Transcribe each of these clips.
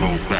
go back,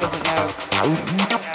doesn't know.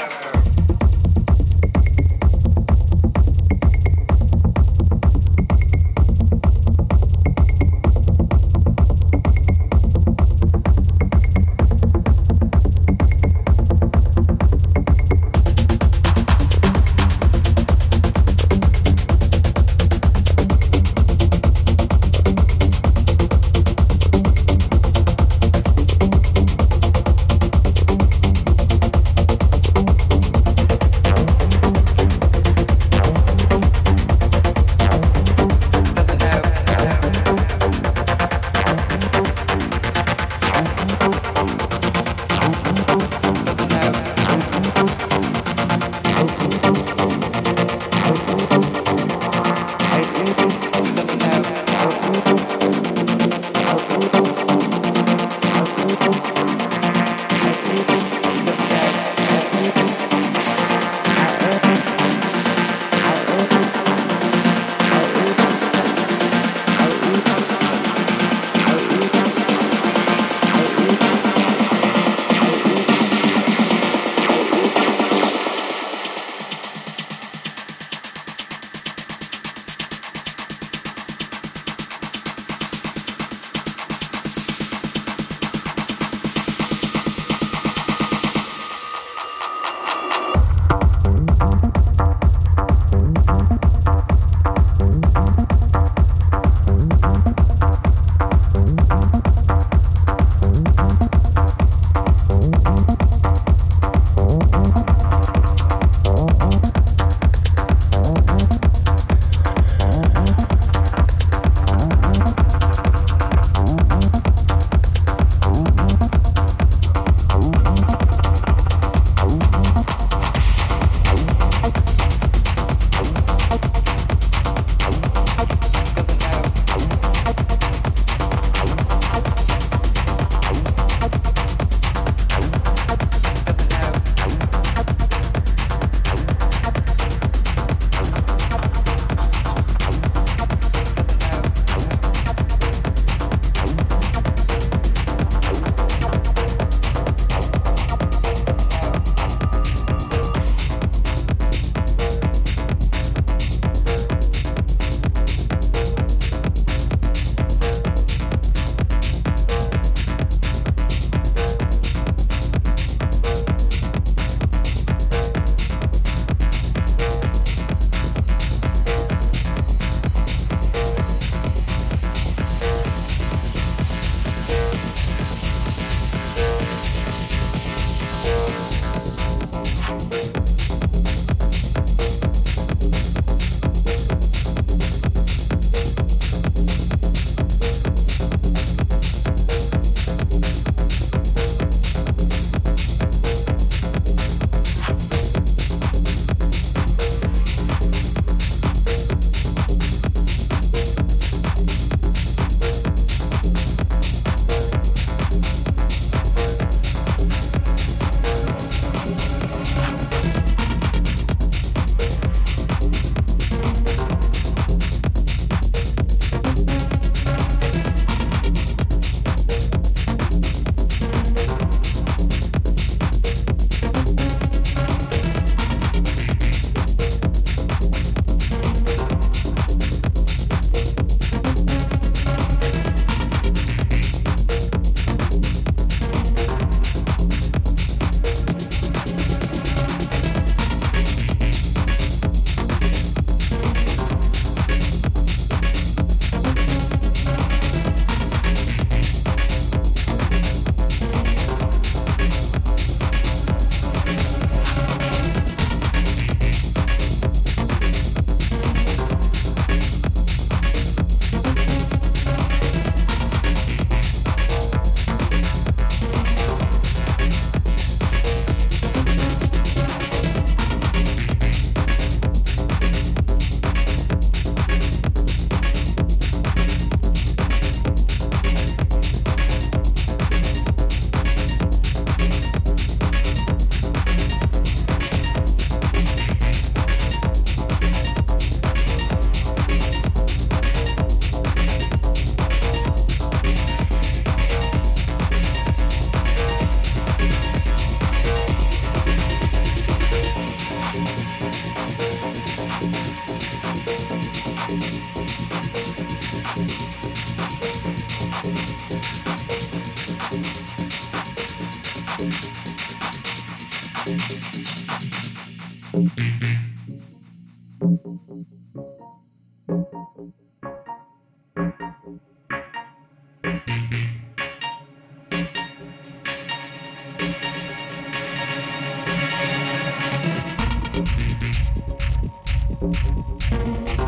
thank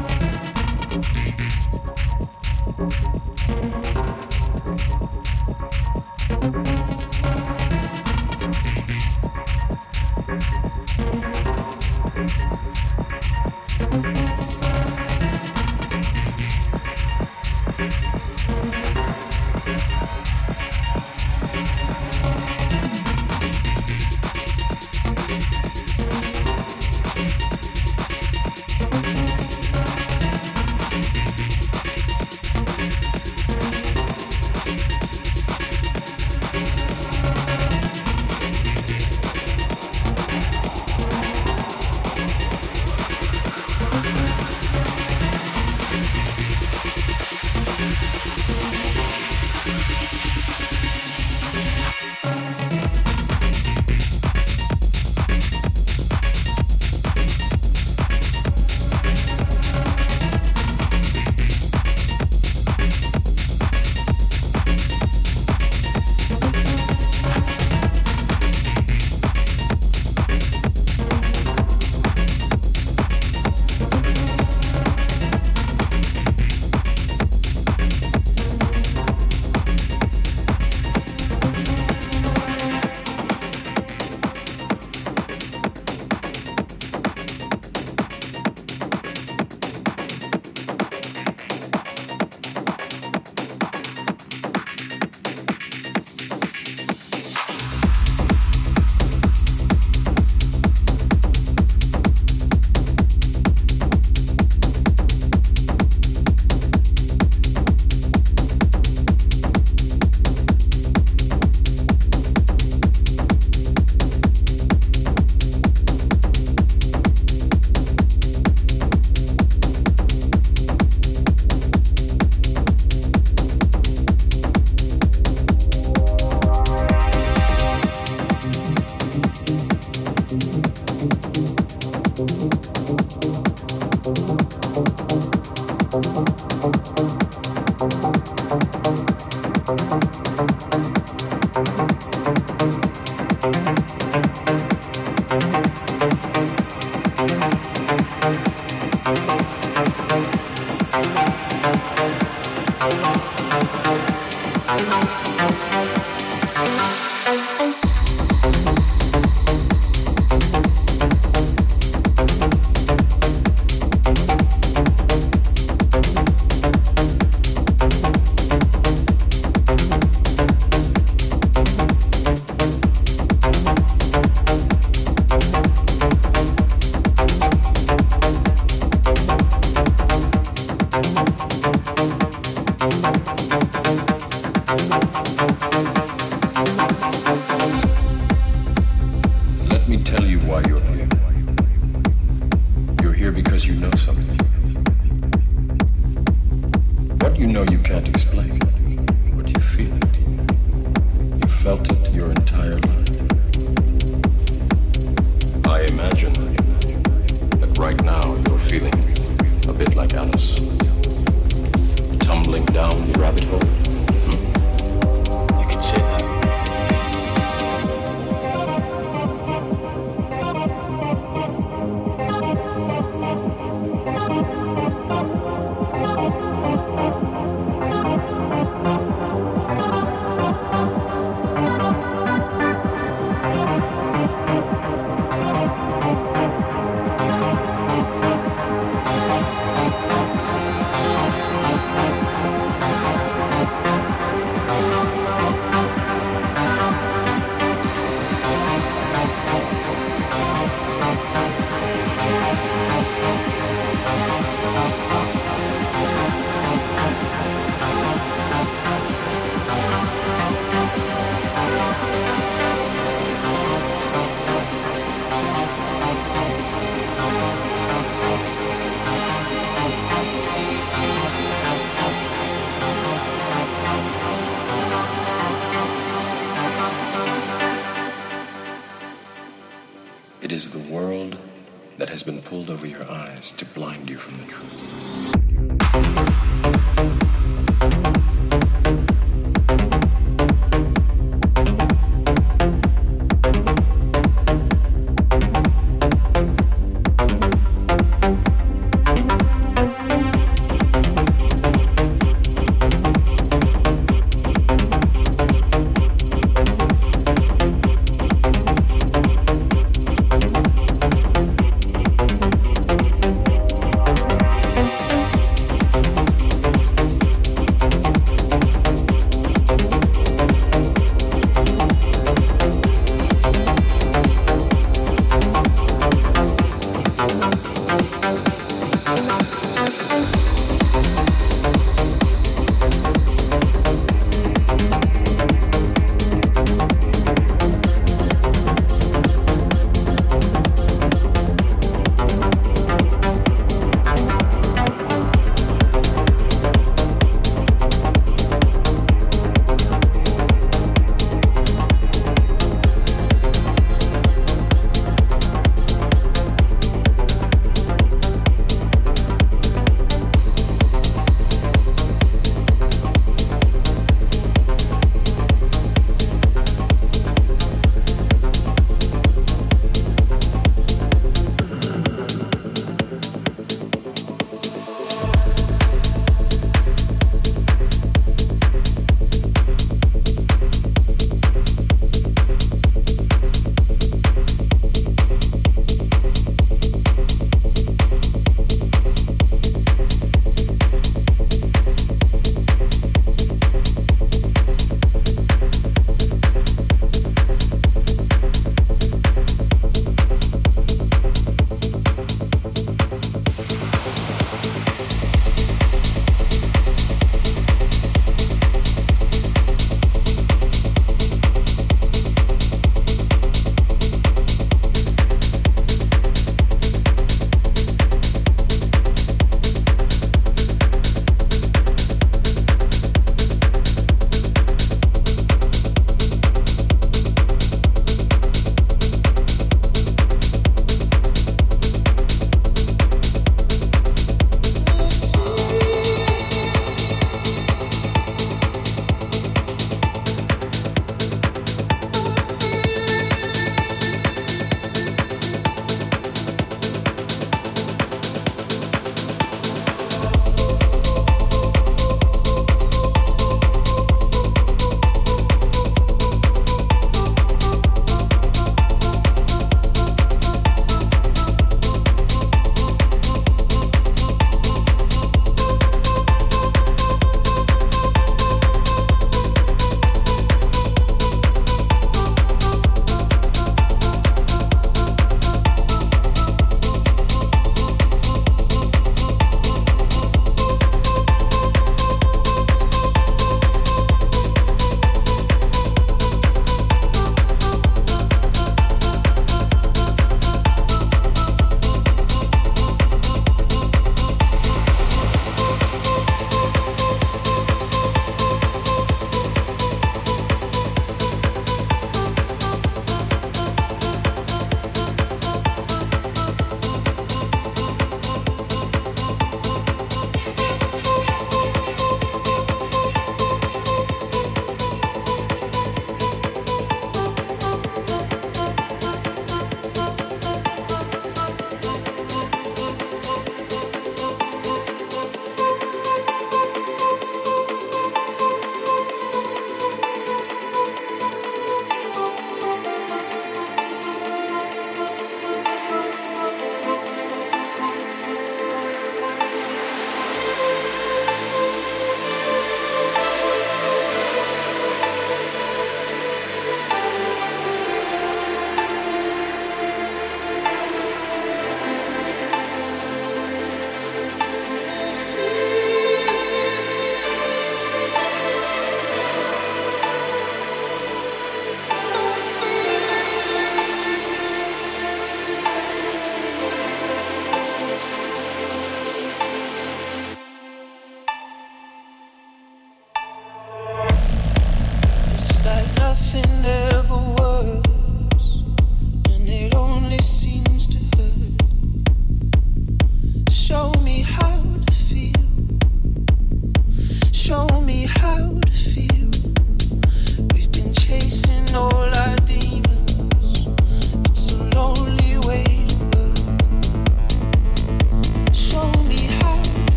you